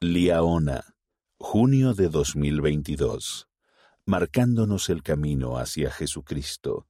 Liaona, junio de 2022. Marcándonos el camino hacia Jesucristo.